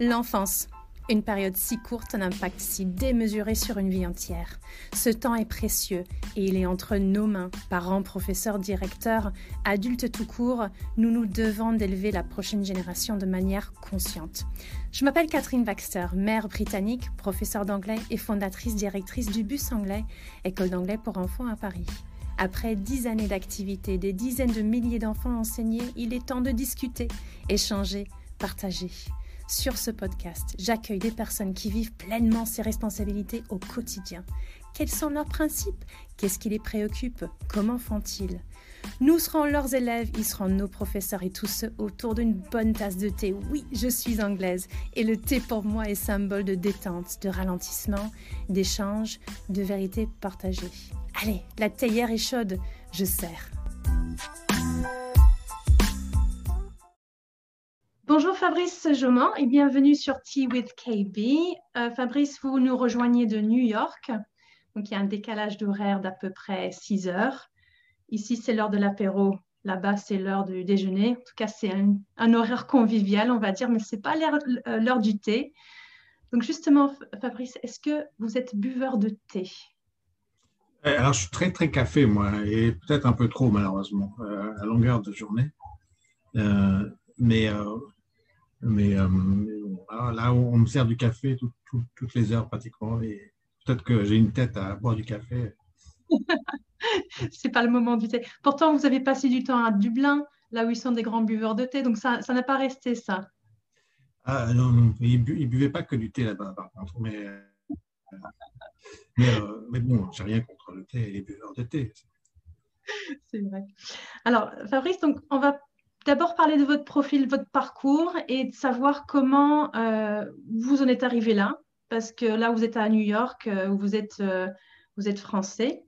L'enfance. Une période si courte, un impact si démesuré sur une vie entière. Ce temps est précieux et il est entre nos mains. Parents, professeurs, directeurs, adultes tout court, nous nous devons d'élever la prochaine génération de manière consciente. Je m'appelle Catherine Baxter, mère britannique, professeure d'anglais et fondatrice directrice du Bus Anglais, école d'anglais pour enfants à Paris. Après dix années d'activité, des dizaines de milliers d'enfants enseignés, il est temps de discuter, échanger, partager. Sur ce podcast, j'accueille des personnes qui vivent pleinement ces responsabilités au quotidien. Quels sont leurs principes? Qu'est-ce qui les préoccupe? Comment font-ils? Nous serons leurs élèves, ils seront nos professeurs et tous ceux autour d'une bonne tasse de thé. Oui, je suis anglaise et le thé pour moi est symbole de détente, de ralentissement, d'échange, de vérité partagée. Allez, la théière est chaude, je sers. Bonjour Fabrice Joman et bienvenue sur Tea with KB. Euh, Fabrice, vous nous rejoignez de New York. Donc il y a un décalage d'horaire d'à peu près 6 heures. Ici, c'est l'heure de l'apéro. Là-bas, c'est l'heure du déjeuner. En tout cas, c'est un, horaire convivial, on va dire, mais ce n'est pas euh, l'heure du thé. Donc justement, Fabrice, est-ce que vous êtes buveur de thé? Euh, Alors, je suis très, très café, moi, et peut-être un peu trop, malheureusement, à longueur de journée. mais mais euh, là, on me sert du café toutes les heures pratiquement. Et peut-être que j'ai une tête à boire du café. c'est pas le moment du thé. Pourtant, vous avez passé du temps à Dublin, là où ils sont des grands buveurs de thé, donc ça n'a pas resté ça. Ah non, non. ils ne buvaient pas que du thé là-bas, par contre. Mais, euh, mais, euh, mais bon, j'ai rien contre le thé et les buveurs de thé. C'est vrai. Alors, Fabrice, donc, on va d'abord parler de votre profil, votre parcours et de savoir comment euh, vous en êtes arrivé là. Parce que là, vous êtes à New York, euh, vous, êtes, euh, vous êtes français.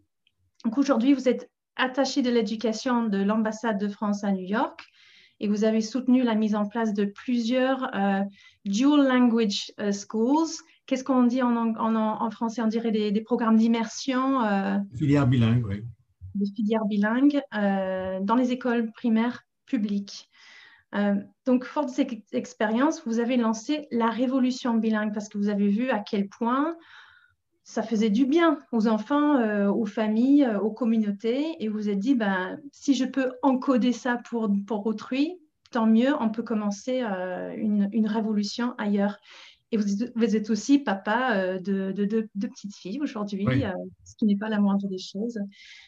Donc aujourd'hui, vous êtes attaché de l'éducation de l'ambassade de France à New York et vous avez soutenu la mise en place de plusieurs dual language schools. Qu'est-ce qu'on dit en, en, français? On dirait des, programmes d'immersion. filières bilingues, oui. Des filières bilingues dans les écoles primaires Euh, donc, fort de cette expérience, vous avez lancé la révolution bilingue parce que vous avez vu à quel point ça faisait du bien aux enfants, euh, aux familles, euh, aux communautés. Et vous vous êtes dit, ben, si je peux encoder ça pour, pour autrui, tant mieux, on peut commencer une, une, révolution ailleurs. Et vous, êtes aussi papa euh, de, deux petites filles aujourd'hui, euh, ce qui n'est pas la moindre des choses.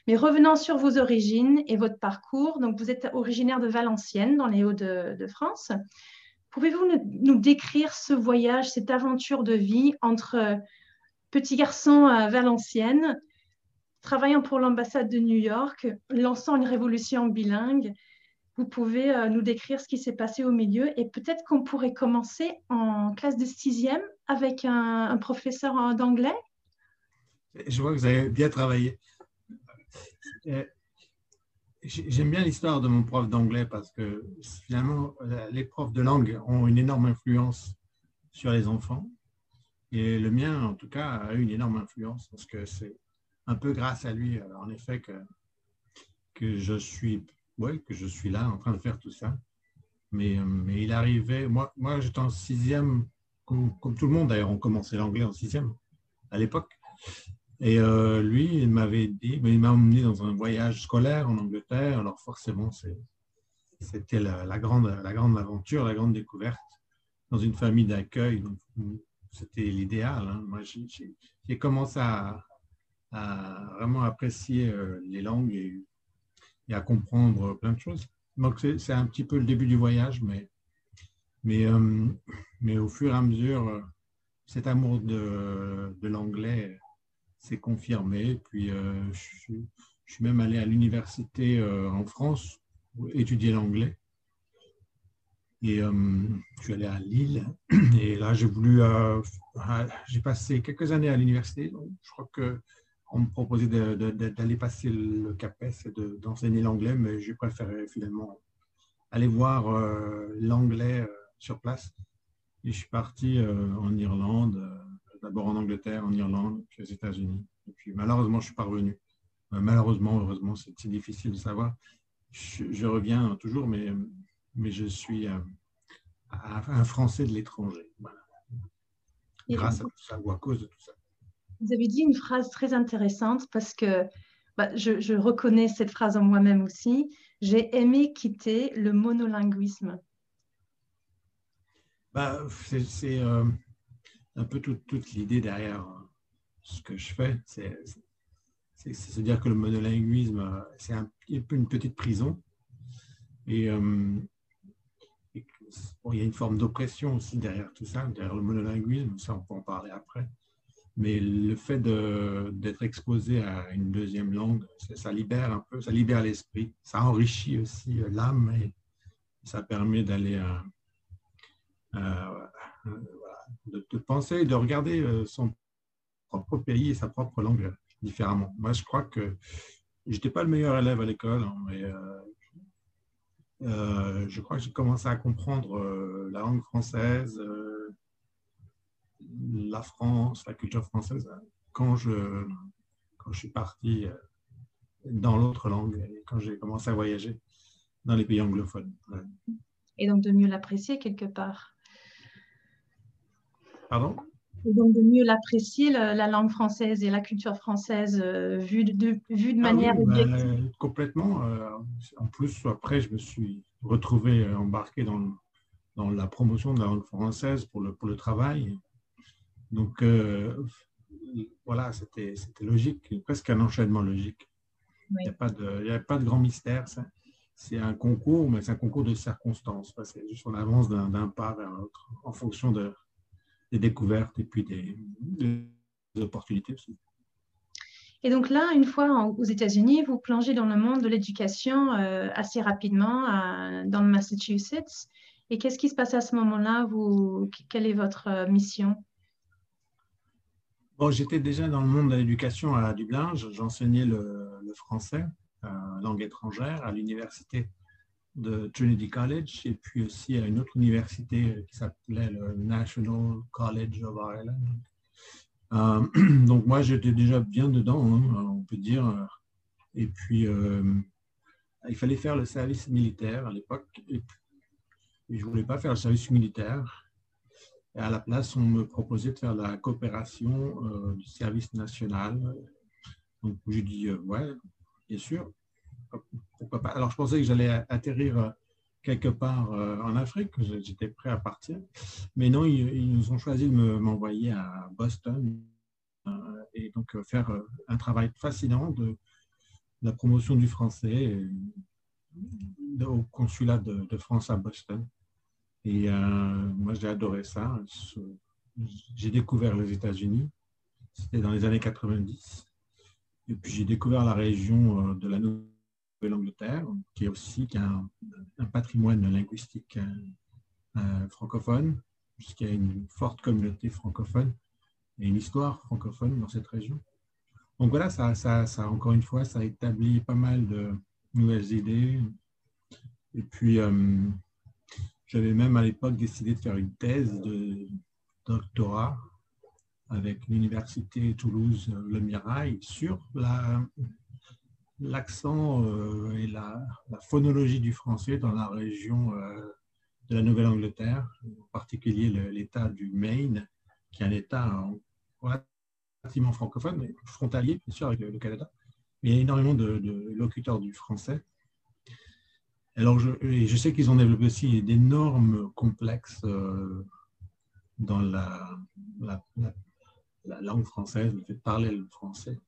Mais revenant sur vos origines et votre parcours, donc vous êtes originaire de Valenciennes, dans les Hauts-de-France. Pouvez-vous nous, décrire ce voyage, cette aventure de vie entre euh, petit garçon à Valenciennes, travaillant pour l'ambassade de New York, lançant une révolution bilingue vous pouvez euh, nous décrire ce qui s'est passé au milieu et peut-être qu'on pourrait commencer en classe de sixième avec un, professeur euh, d'anglais. Je vois que vous avez bien travaillé. Euh, j'aime bien l'histoire de mon prof d'anglais parce que finalement, les profs de langue ont une énorme influence sur les enfants. Et le mien, en tout cas, a eu une énorme influence parce que c'est un peu grâce à lui, en effet, que, que je suis ouais, que je suis là en train de faire tout ça. Mais, euh, mais il arrivait, moi, j'étais en sixième, comme, tout le monde d'ailleurs, on commençait l'anglais en sixième à l'époque. Et euh, lui, il m'avait dit, mais il m'a emmené dans un voyage scolaire en Angleterre. Alors forcément, c'était la, grande, la grande aventure, la grande découverte dans une famille d'accueil. C'était l'idéal. Hein. Moi, j'ai commencé à, à, vraiment apprécier euh, les langues et à comprendre plein de choses. Donc, c'est un petit peu le début du voyage, mais, mais, euh, mais au fur et à mesure, euh, cet amour de, de l'anglais s'est confirmé. Puis, euh, je, suis même allé à l'université en France pour étudier l'anglais. Et je suis allé à Lille. Et là, j'ai voulu. j'ai passé quelques années à l'université. Je crois que on me proposait d'aller passer le CAPES et d'enseigner l'anglais, mais j'ai préféré finalement aller voir euh, l'anglais euh, sur place. Et je suis parti euh, en Irlande, d'abord en Angleterre, en Irlande, puis aux États-Unis. Et puis malheureusement, je suis parvenu. malheureusement, heureusement, c'est difficile de savoir. Je, reviens toujours, mais, mais je suis, un Français de l'étranger. Grâce à tout ça ou à cause de tout ça. Vous avez dit une phrase très intéressante parce que bah, je, reconnais cette phrase en moi-même aussi. J'ai aimé quitter le monolinguisme. Bah, c'est euh, un peu toute l'idée derrière euh, ce que je fais. C'est se dire que le monolinguisme, euh, c'est un, peu une petite prison. Et, il y a une forme d'oppression aussi derrière tout ça, derrière le monolinguisme, ça on peut en parler après. Mais le fait d'être exposé à une deuxième langue, ça, libère un peu, ça libère l'esprit, ça enrichit aussi l'âme et ça permet d'aller euh, de, de, penser, de regarder euh, son propre pays et sa propre langue différemment. Moi, je crois que j'étais pas le meilleur élève à l'école, hein, mais euh, je crois que j'ai commencé à comprendre la langue française, la France, la culture française, quand je, quand je suis parti dans l'autre langue et quand j'ai commencé à voyager dans les pays anglophones. Et donc de mieux l'apprécier quelque part. Pardon? Et donc de mieux l'apprécier, la, langue française et la culture française euh, vue de, vue de ah manière ben, complètement. Euh, en plus, après, je me suis retrouvé euh, embarqué dans, dans la promotion de la langue française pour le, pour le travail. Donc, voilà, c'était logique, presque un enchaînement logique. Il n'y a, pas de, a pas de grand mystère. C'est un concours, mais c'est un concours de circonstances. C'est juste on avance d'un pas vers l'autre en fonction de, des découvertes et puis des, opportunités aussi. Et donc là, une fois aux États-Unis, vous plongez dans le monde de l'éducation euh, assez rapidement dans le Massachusetts. Et qu'est-ce qui se passe à ce moment-là? Vous, Quelle est votre euh, mission? J'étais déjà dans le monde de l'éducation à Dublin. J'enseignais le, le, français, euh, langue étrangère, à l'université de Trinity College et puis aussi à une autre université qui s'appelait le National College of Ireland. Euh, donc moi, j'étais déjà bien dedans, hein, on peut dire. Et puis, euh, il fallait faire le service militaire à l'époque. Et, je ne voulais pas faire le service militaire. Et à la place, on me proposait de faire la coopération euh, du service national. Donc, j'ai dit, ouais, bien sûr pourquoi pas? Alors, je pensais que j'allais atterrir euh, quelque part euh, en Afrique, j'étais prêt à partir. Mais non, ils, nous ont choisi de m'envoyer à Boston euh, et donc faire un travail fascinant de, la promotion du français au consulat de, France à Boston. Et moi, j'ai adoré ça. J'ai découvert les États-Unis. C'était dans les années 90. Et puis, j'ai découvert la région de la Nouvelle l'Angleterre, qui est aussi un, patrimoine linguistique euh, euh, francophone, puisqu'il y a une forte communauté francophone et une histoire francophone dans cette région. Donc voilà, ça, ça, encore une fois, ça a établi pas mal de nouvelles idées. Et puis, euh, j'avais même à l'époque décidé de faire une thèse de doctorat avec l'université Toulouse-Le Mirail sur la l'accent euh, et la, phonologie du français dans la région euh, de la Nouvelle-Angleterre, en particulier l'État du Maine, qui est un État relativement francophone, mais frontalier, bien sûr, avec le, Canada. il y a énormément de, locuteurs du français. Alors, je, sais qu'ils ont développé aussi d'énormes complexes euh, dans la, la, la, langue française, le fait de parler le français.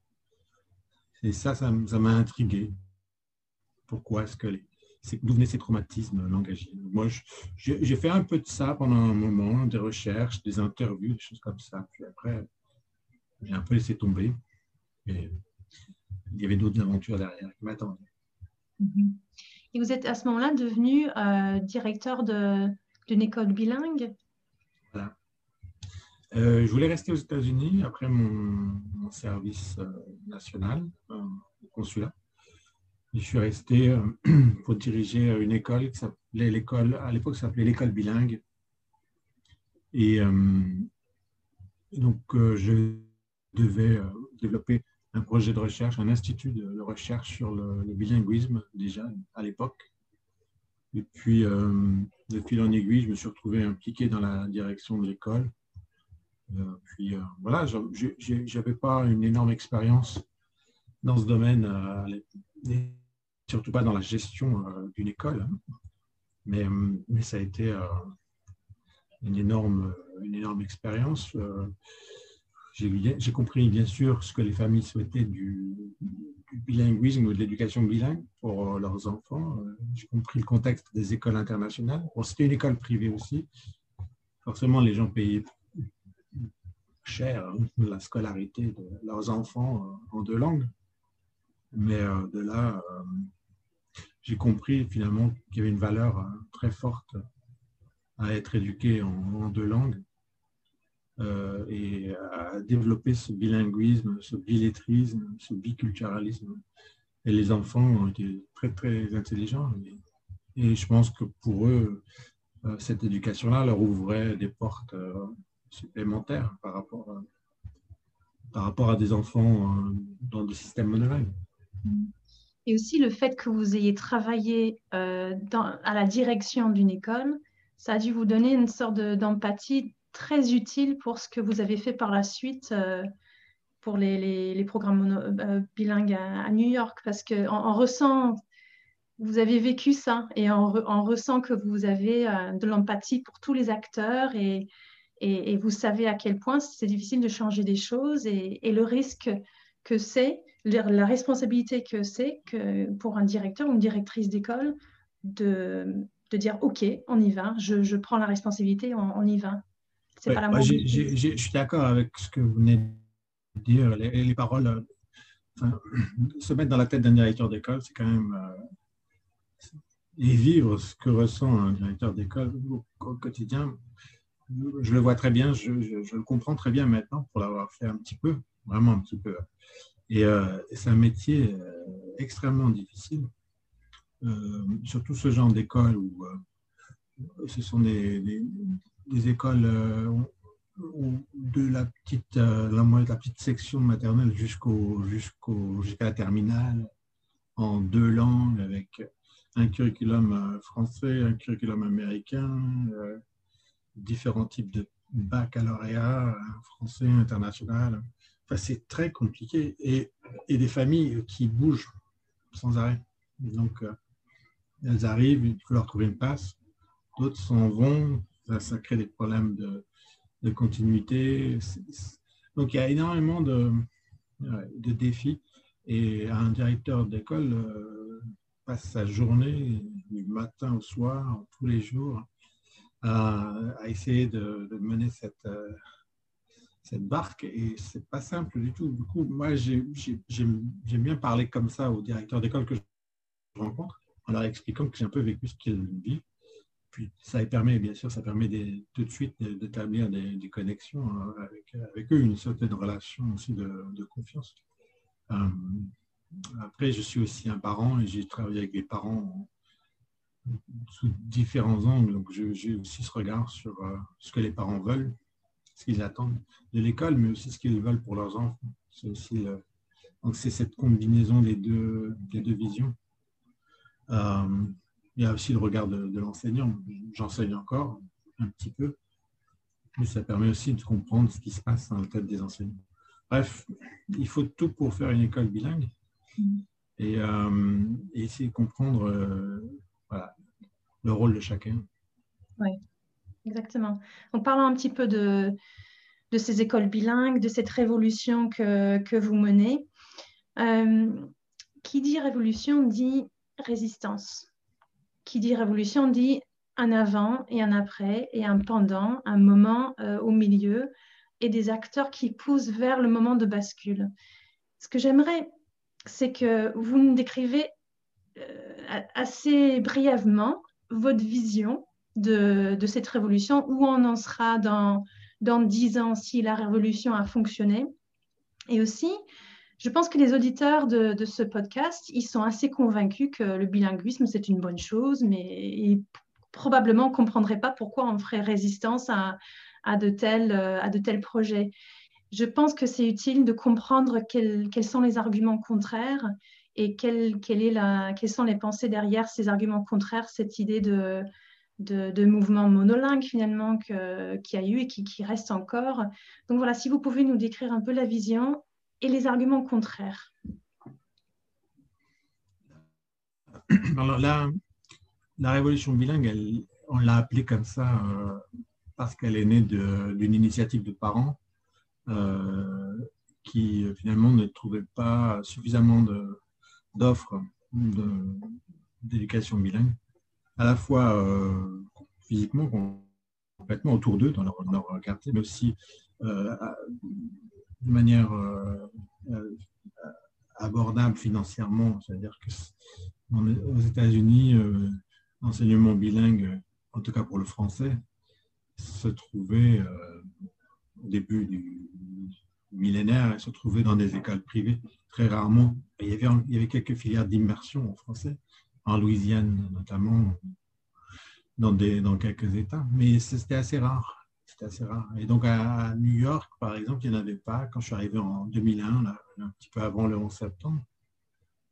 Et ça, ça m'a intrigué. Pourquoi est-ce que d'où venaient ces traumatismes langagiers? Moi, j'ai fait un peu de ça pendant un moment, des recherches, des interviews, des choses comme ça. Puis après, j'ai un peu laissé tomber. Et il y avait d'autres aventures derrière qui m'attendaient. Et vous êtes à ce moment-là devenu euh, directeur d'une école bilingue Voilà. Euh, je voulais rester aux États-Unis après mon, service euh, national au consulat. Je suis resté pour diriger une école qui s'appelait l'école, à l'époque, s'appelait l'école bilingue. Et, donc, je devais développer un projet de recherche, un institut de, recherche sur le, bilinguisme déjà à l'époque. Et puis, de fil en aiguille, je me suis retrouvé impliqué dans la direction de l'école. puis voilà, je n'avais pas une énorme expérience dans ce domaine, surtout pas dans la gestion d'une école. Hein. Mais, mais, ça a été une énorme, une énorme expérience. J'ai compris bien sûr ce que les familles souhaitaient du, bilinguisme ou de l'éducation bilingue pour leurs enfants. J'ai compris le contexte des écoles internationales. C'était une école privée aussi. Forcément, les gens payaient cher hein, la scolarité de leurs enfants en deux langues. Mais euh, de là, euh, j'ai compris finalement qu'il y avait une valeur euh, très forte à être éduqué en deux langues euh, et à développer ce bilinguisme, ce bilettrisme, ce biculturalisme. Et les enfants ont été très, très intelligents. Et, je pense que pour eux, euh, cette éducation-là leur ouvrait des portes euh, supplémentaires par rapport à, par rapport à des enfants dans des systèmes monolingues. Et aussi le fait que vous ayez travaillé à la direction d'une école, ça a dû vous donner une sorte d'empathie très utile pour ce que vous avez fait par la suite euh, pour les, programmes euh, bilingues à, New York, parce qu'on on ressent, vous avez vécu ça, et on, ressent que vous avez euh, de l'empathie pour tous les acteurs, et, vous savez à quel point c'est difficile de changer des choses, et, le risque que c'est, la responsabilité que c'est que pour un directeur ou une directrice d'école de, de, dire OK, on y va, je, je prends la responsabilité, on, on y va je suis d'accord avec ce que vous venez de dire. Les, paroles, euh, se mettre dans la tête d'un directeur d'école, c'est quand même. Euh, et vivre ce que ressent un directeur d'école au, quotidien, je le vois très bien, je, le comprends très bien maintenant pour l'avoir fait un petit peu, vraiment un petit peu. Et euh, c'est un métier extrêmement difficile, surtout ce genre d'école où ce sont des, des écoles euh, de la petite, euh, la, petite section maternelle jusqu'au, jusqu'au, jusqu'à la terminale en deux langues avec un curriculum euh, français, un curriculum américain, différents types de baccalauréat, français, international. Enfin, c'est très compliqué et, et, des familles qui bougent sans arrêt. Donc, elles arrivent, il faut leur trouver une place. D'autres s'en vont, ça, crée des problèmes de, continuité. Donc il y a énormément de, de défis et un directeur d'école euh, passe sa journée du matin au soir, tous les jours, à, essayer de, mener cette, euh, cette barque et c'est pas simple du tout. Du coup, moi, j'aime bien parler comme ça aux directeurs d'école que je rencontre en leur expliquant que j'ai un peu vécu ce qu'ils vivent ça permet, bien sûr, ça permet tout de suite d'établir des, connexions hein, avec, eux, une certaine relation aussi de, confiance. Euh, après, je suis aussi un parent et j'ai travaillé avec des parents sous différents angles. Donc, j'ai aussi ce regard sur euh, ce que les parents veulent, ce qu'ils attendent de l'école, mais aussi ce qu'ils veulent pour leurs enfants. C'est aussi donc c'est cette combinaison des deux, des deux visions. Il y a aussi le regard de, l'enseignant. J'enseigne encore un petit peu, mais ça permet aussi de comprendre ce qui se passe dans la tête des enseignants. Bref, il faut tout pour faire une école bilingue et, euh, essayer de comprendre euh, le rôle de chacun. Oui, exactement. En parlant un petit peu de, de ces écoles bilingues, de cette révolution que, que vous menez. Euh, qui dit révolution dit résistance qui dit révolution dit un avant et un après et un pendant, un moment euh, au milieu et des acteurs qui poussent vers le moment de bascule. Ce que j'aimerais, c'est que vous nous décrivez euh, assez brièvement votre vision de, cette révolution, où on en sera dans, dans 10 ans si la révolution a fonctionné. Et aussi, je pense que les auditeurs de, ce podcast, ils sont assez convaincus que le bilinguisme, c'est une bonne chose, mais ils probablement ne comprendraient pas pourquoi on ferait résistance à, de, tels, projets. Je pense que c'est utile de comprendre quels, sont les arguments contraires et quelles sont les pensées derrière ces arguments contraires, cette idée de, mouvements monolingues finalement qu'il y a eu et qui reste encore. Donc voilà, si vous pouvez nous décrire un peu la vision et les arguments contraires. Alors là, la révolution bilingue, on l'a appelée comme ça euh, parce qu'elle est née d'une initiative de parents euh, qui finalement ne trouvaient pas suffisamment d'offres d'éducation bilingue, à la fois euh, physiquement, complètement autour d'eux, dans leur, quartier, mais aussi de manière abordable financièrement. C'est-à-dire que aux États-Unis, euh, l'enseignement bilingue, en tout cas pour le français, se trouvait euh, au début du millénaire, se trouvait dans des écoles privées, très rarement. Il y avait, quelques filières d'immersion en français, en Louisiane notamment, dans quelques États, mais c'était assez rare. C'était assez rare. Et donc à New York, par exemple, il n'y en avait pas. Quand je suis arrivé en 2001, un petit peu avant le 11 septembre,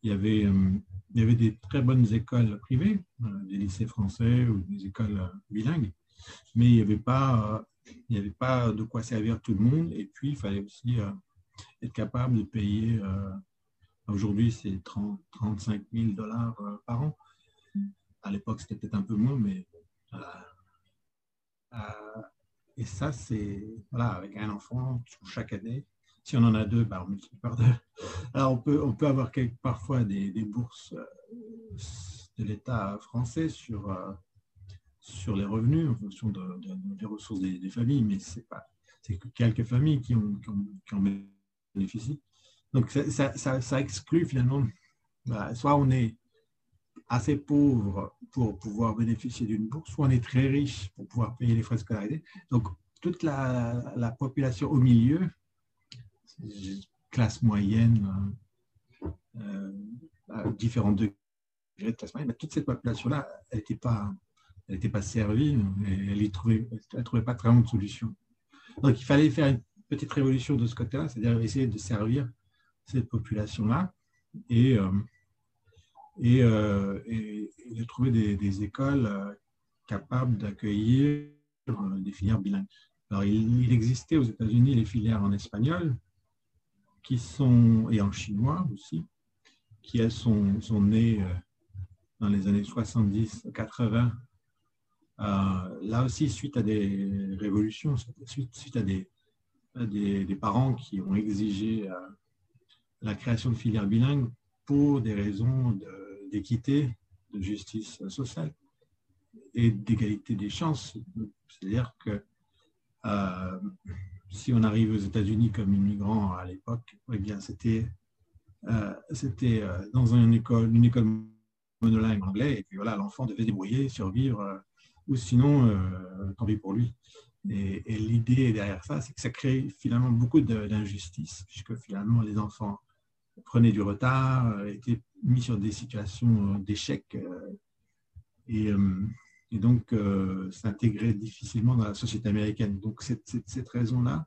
il y avait, euh, il y avait des très bonnes écoles privées, euh, des lycées français ou des écoles euh, bilingues, mais il n'y avait, pas, avait pas de quoi servir tout le monde. Et puis, il fallait aussi être capable de payer, aujourd'hui, c'est 35 000 dollars par an. À l'époque, c'était peut-être un peu moins, mais. Et ça, c'est. Voilà, avec un enfant chaque année, si on en a deux, bah, on multiplie par deux. Alors, on peut, on peut avoir parfois des, bourses euh, de l'État français sur, euh, sur les revenus en fonction des ressources des, familles, mais c'est pas c'est que quelques familles qui ont, qui ont, bénéficié. Donc, ça, ça, exclut finalement, bah, soit on est assez pauvre pour pouvoir bénéficier d'une bourse, soit on est très riche pour pouvoir payer les frais de scolarité. Donc, toute la, la population au milieu classe moyenne, euh, euh, à différents degrés de classe moyenne, mais toute cette population-là, elle n'était pas, elle pas servie elle ne trouvait, trouvait pas vraiment de solution. Donc il fallait faire une petite révolution de ce côté-là, c'est-à-dire essayer de servir cette population-là et, euh, et, de trouver des, écoles capables d'accueillir des filières bilingues. Alors, il, existait aux États-Unis les filières en espagnol, qui sont, et en chinois aussi, qui elles sont, nées euh, dans les années 70-80, euh, là aussi suite à des révolutions, suite, à, des, parents qui ont exigé euh, la création de filières bilingues pour des raisons d'équité, de, justice sociale et d'égalité des chances. C'est-à-dire que si on arrive aux États-Unis comme immigrant à l'époque, eh bien, c'était euh, c'était euh, dans une école, une école monolingue anglais, et puis voilà, l'enfant devait débrouiller, survivre, euh, ou sinon, tant pis pour lui. Et, l'idée derrière ça, c'est que ça crée finalement beaucoup d'injustices, puisque finalement les enfants prenaient du retard, étaient mis sur des situations d'échec, et, et donc euh, s'intégrer difficilement dans la société américaine. Donc cette, raison-là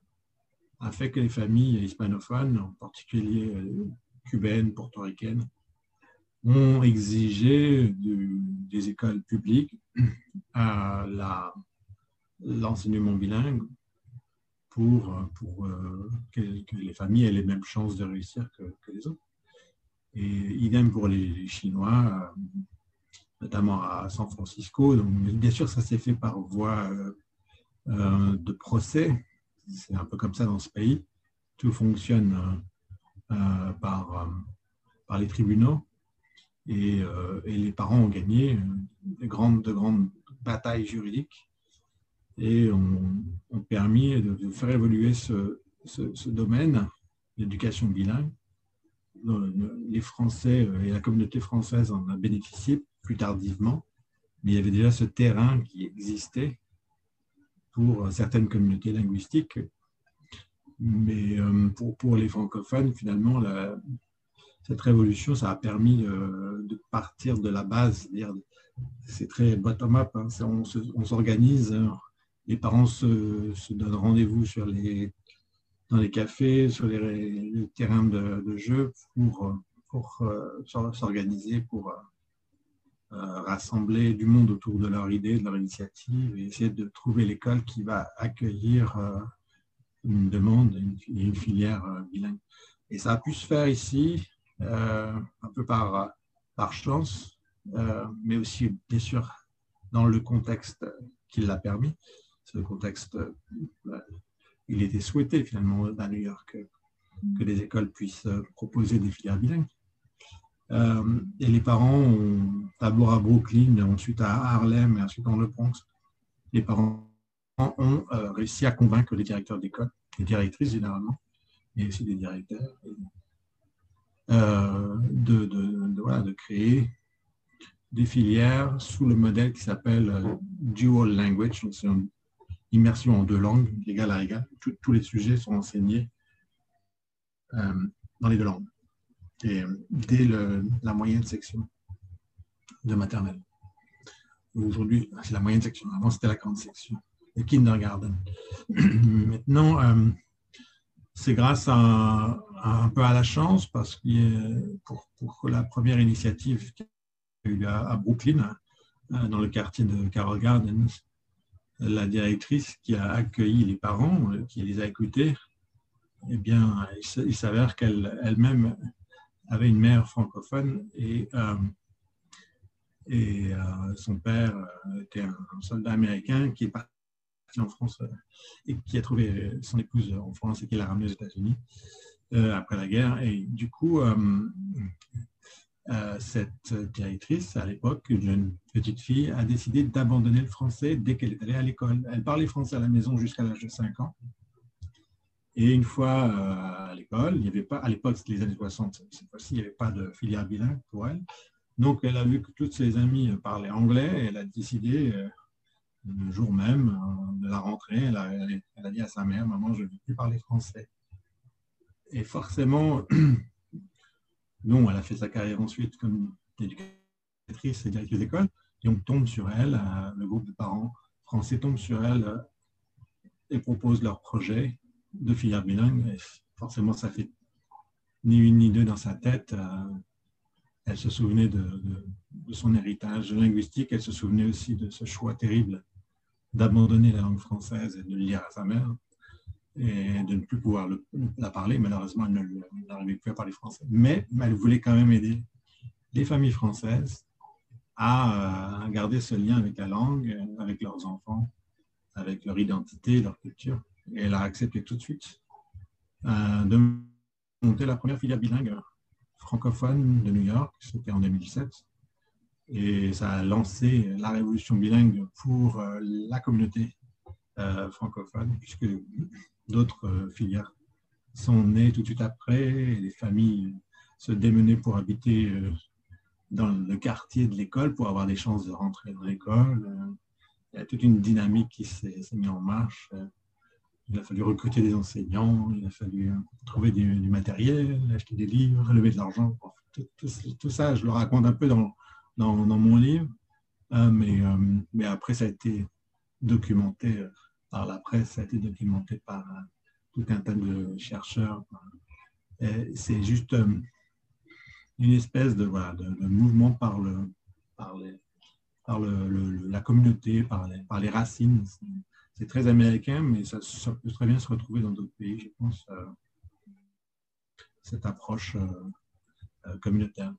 a fait que les familles hispanophones, en particulier euh, cubaines, portoricaines, ont exigé des écoles publiques à l'enseignement bilingue pour, euh, que, les familles aient les mêmes chances de réussir que les autres. Et idem pour les Chinois, notamment à San Francisco. Bien sûr, ça s'est fait par voie euh, euh, de procès. C'est un peu comme ça dans ce pays. Tout fonctionne euh, par, les tribunaux. Et, les parents ont gagné de grandes, de grandes batailles juridiques et ont, permis de, faire évoluer ce, ce domaine, l'éducation bilingue. Les Français et la communauté française en a bénéficié plus tardivement, mais il y avait déjà ce terrain qui existait pour certaines communautés linguistiques. Mais euh, pour, les francophones, finalement, cette révolution, ça a permis de, partir de la base. C'est très bottom-up. Hein. On s'organise, hein. les parents se donnent rendez-vous sur les, dans les cafés, sur les, terrains de, jeu pour, pour euh, s'organiser, pour, rassembler du monde autour de leur idée, de leur initiative, et essayer de trouver l'école qui va accueillir une demande, une, une filière bilingue. Et ça a pu se faire ici, un peu par, par chance, mais aussi, bien sûr, dans le contexte qui l'a permis. Ce contexte, il était souhaité finalement à New York que les écoles puissent proposer des filières bilingues. Euh, et les parents, d'abord à Brooklyn, ensuite à Harlem et ensuite dans le Bronx, les parents ont euh, réussi à convaincre les directeurs d'école, les directrices généralement, et aussi des directeurs, euh, de, créer des filières sous le modèle qui s'appelle Dual Language, immersion en deux langues, égal à égal. tous les sujets sont enseignés dans les deux langues et dès la moyenne section de maternelle. Aujourd'hui, c'est la moyenne section. Avant, c'était la grande section, le kindergarten. Maintenant, euh, c'est grâce à, un peu à la chance, parce que pour, la première initiative eu à, Brooklyn, euh, dans le quartier de Carroll Gardens, la directrice qui a accueilli les parents, euh, qui les a écoutés, eh bien, il s'avère qu'elle-même avait une mère francophone et, euh, et euh, son père était un, soldat américain qui est parti en France et qui a trouvé son épouse en France et qui l'a ramené aux États-Unis après la guerre. Et du coup, cette directrice, à l'époque, une jeune petite fille, a décidé d'abandonner le français dès qu'elle est allée à l'école. Elle parlait français à la maison jusqu'à l'âge de 5 ans. Et une fois euh, à l'école, il n'y avait pas, à l'époque, c'était les années 60, cette fois-ci, il n'y avait pas de filière bilingue pour elle. Donc, elle a vu que toutes ses amies parlaient anglais et elle a décidé, euh, le jour même euh, de la rentrée, elle a, elle a, dit à sa mère, maman, je ne veux plus parler français. Et forcément, non, elle a fait sa carrière ensuite comme éducatrice et directrice d'école, et on tombe sur elle, le groupe de parents français tombe sur elle et propose leur projet de filière bilingue. forcément, ça fait ni une ni deux dans sa tête. Euh, elle se souvenait de, son héritage linguistique, elle se souvenait aussi de ce choix terrible d'abandonner la langue française et de le lire à sa mère et de ne plus pouvoir la parler. Malheureusement, elle n'arrivait plus à parler français. Mais, elle voulait quand même aider les familles françaises à, à garder ce lien avec la langue, avec leurs enfants, avec leur identité, leur culture. Et elle a accepté tout de suite euh, de monter la première filière bilingue francophone de New York. C'était en 2017. Et ça a lancé la révolution bilingue pour euh, la communauté euh, francophone, puisque d'autres filières sont nées tout de suite après. Les familles se démenaient pour habiter dans le quartier de l'école pour avoir des chances de rentrer dans l'école. Il y a toute une dynamique qui s'est mise en marche. Il a fallu recruter des enseignants, il a fallu euh, trouver du, matériel, acheter des livres, lever de l'argent. Tout, ça, je le raconte un peu dans, dans, mon livre, euh, mais, euh, mais après, ça a été documenté par la presse, a été documenté par tout un tas de chercheurs. C'est juste une espèce de, voilà, de, mouvement par, le, par, les, par le, la communauté, par les, par les racines c'est très américain, mais ça, peut très bien se retrouver dans d'autres pays, je pense, euh, cette approche euh, euh, communautaire.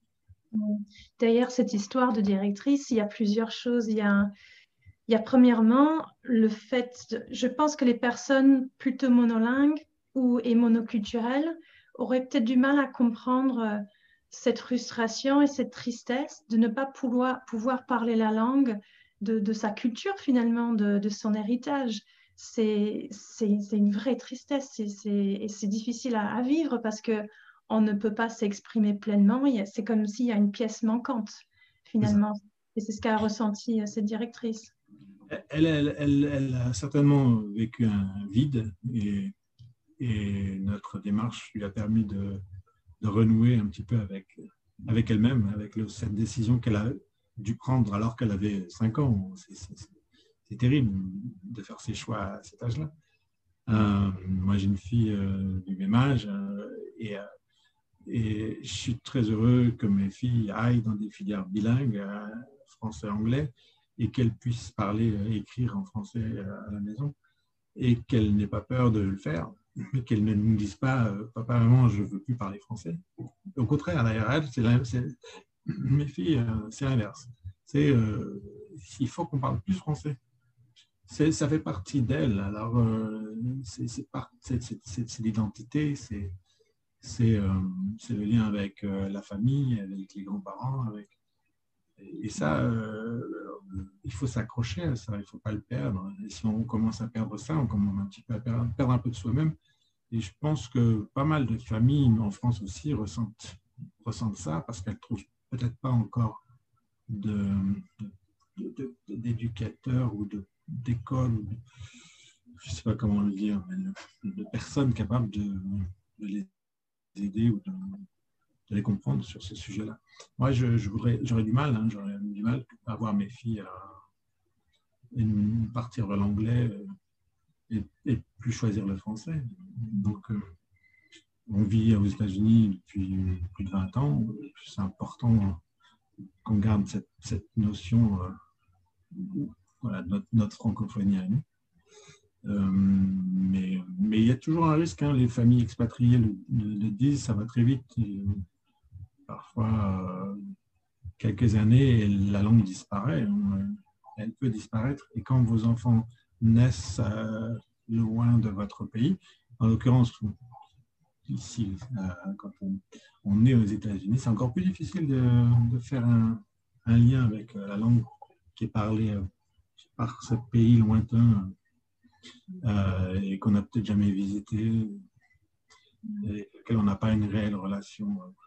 D'ailleurs, cette histoire de directrice, il y a plusieurs choses. Il y a, il y a premièrement le fait, je pense que les personnes plutôt monolingues ou et monoculturelles auraient peut-être du mal à comprendre cette frustration et cette tristesse de ne pas pouvoir, pouvoir parler la langue de, sa culture finalement, de, son héritage. C'est une vraie tristesse et c'est difficile à, vivre parce que on ne peut pas s'exprimer pleinement. C'est comme s'il y a une pièce manquante finalement. Et c'est ce qu'a ressenti euh, cette directrice. Elle, a certainement vécu un vide et, notre démarche lui a permis de, renouer un petit peu avec, avec elle-même, avec cette décision qu'elle a dû prendre alors qu'elle avait 5 ans. C'est terrible de faire ses choix à cet âge-là. Euh, moi, j'ai une fille euh, du même âge euh, et, et, je suis très heureux que mes filles aillent dans des filières bilingues français-anglais et qu'elle puisse parler et écrire en français à la maison et qu'elle n'ait pas peur de le faire, qu'elle ne nous dise pas Papa, maman, je veux plus parler français. Au contraire, derrière elle, c'est mes filles, c'est l'inverse. C'est il faut qu'on parle plus français ça fait partie d'elle. Alors, euh, c'est l'identité, c'est euh, le lien avec euh, la famille, avec les grands-parents. Et ça, euh, il faut s'accrocher à ça, il ne faut pas le perdre. Et si on commence à perdre ça, on commence un petit peu à perdre, un peu de soi-même. Et je pense que pas mal de familles en France aussi ressentent, ça parce qu'elles ne trouvent peut-être pas encore d'éducateurs ou de d'école, je ne sais pas comment le dire, de, personnes capables de, les aider ou de, les comprendre sur ce sujet-là. Moi, je, j'aurais du mal, hein, j'aurais du mal à voir mes filles à, partir vers l'anglais euh, et, plus choisir le français. Donc, euh, on vit aux États-Unis depuis plus de 20 ans. C'est important qu'on garde cette, cette notion euh, voilà, notre, francophonie à nous. Euh, mais, mais, il y a toujours un risque, hein, les familles expatriées le, disent, ça va très vite. Parfois, euh, quelques années, la langue disparaît. Hein. Elle peut disparaître. Et quand vos enfants naissent euh, loin de votre pays, en l'occurrence, ici, quand on, est aux États-Unis, c'est encore plus difficile de, faire un, lien avec la langue qui est parlée par ce pays lointain euh, et qu'on n'a peut-être jamais visité, et auquel on n'a pas une réelle relation euh,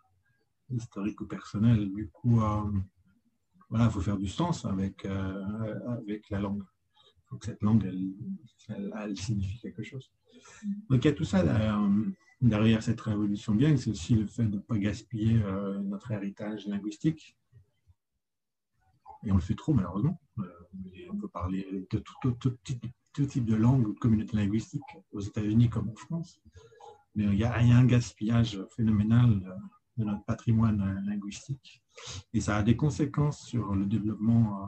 historique ou personnelle. Du coup, euh, voilà, il faut faire du sens avec, avec la langue. Il faut que cette langue, elle, elle, signifie quelque chose. Donc il y a tout ça derrière, cette révolution bien, c'est aussi le fait de ne pas gaspiller notre héritage linguistique. Et on le fait trop, malheureusement on peut parler de tout, type de langue ou de communauté linguistique aux États-Unis comme en France. Mais il y, a, un gaspillage phénoménal de notre patrimoine linguistique. Et ça a des conséquences sur le développement euh,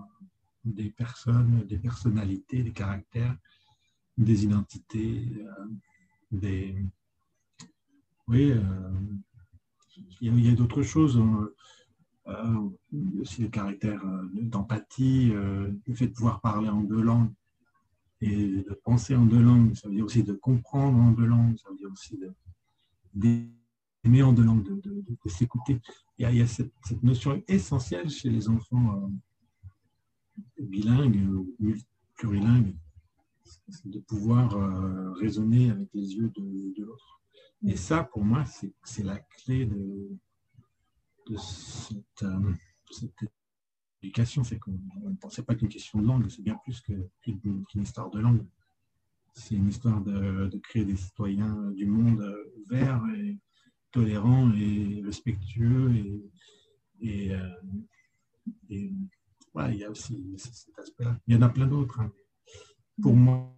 des personnes, des personnalités, des caractères, des identités, euh, des... Oui, euh, il y a, d'autres choses. Hein. Euh, aussi le caractère euh, d'empathie, euh, le fait de pouvoir parler en deux langues et de penser en deux langues, ça veut dire aussi de comprendre en deux langues, ça veut dire aussi d'aimer en deux langues, de, s'écouter. Il y a, cette, notion essentielle chez les enfants bilingues ou plurilingues, de pouvoir raisonner avec les yeux de, de l'autre. Et ça, pour moi, c'est la clé de, de euh, cette, éducation. C'est qu'on ne pensait pas qu'une question de langue, c'est bien plus qu'une histoire de langue. C'est une histoire de, créer des citoyens du monde verts et tolérants et respectueux. Et, euh, il y a aussi cet aspect-là. Il y en a plein d'autres. Hein. Pour moi,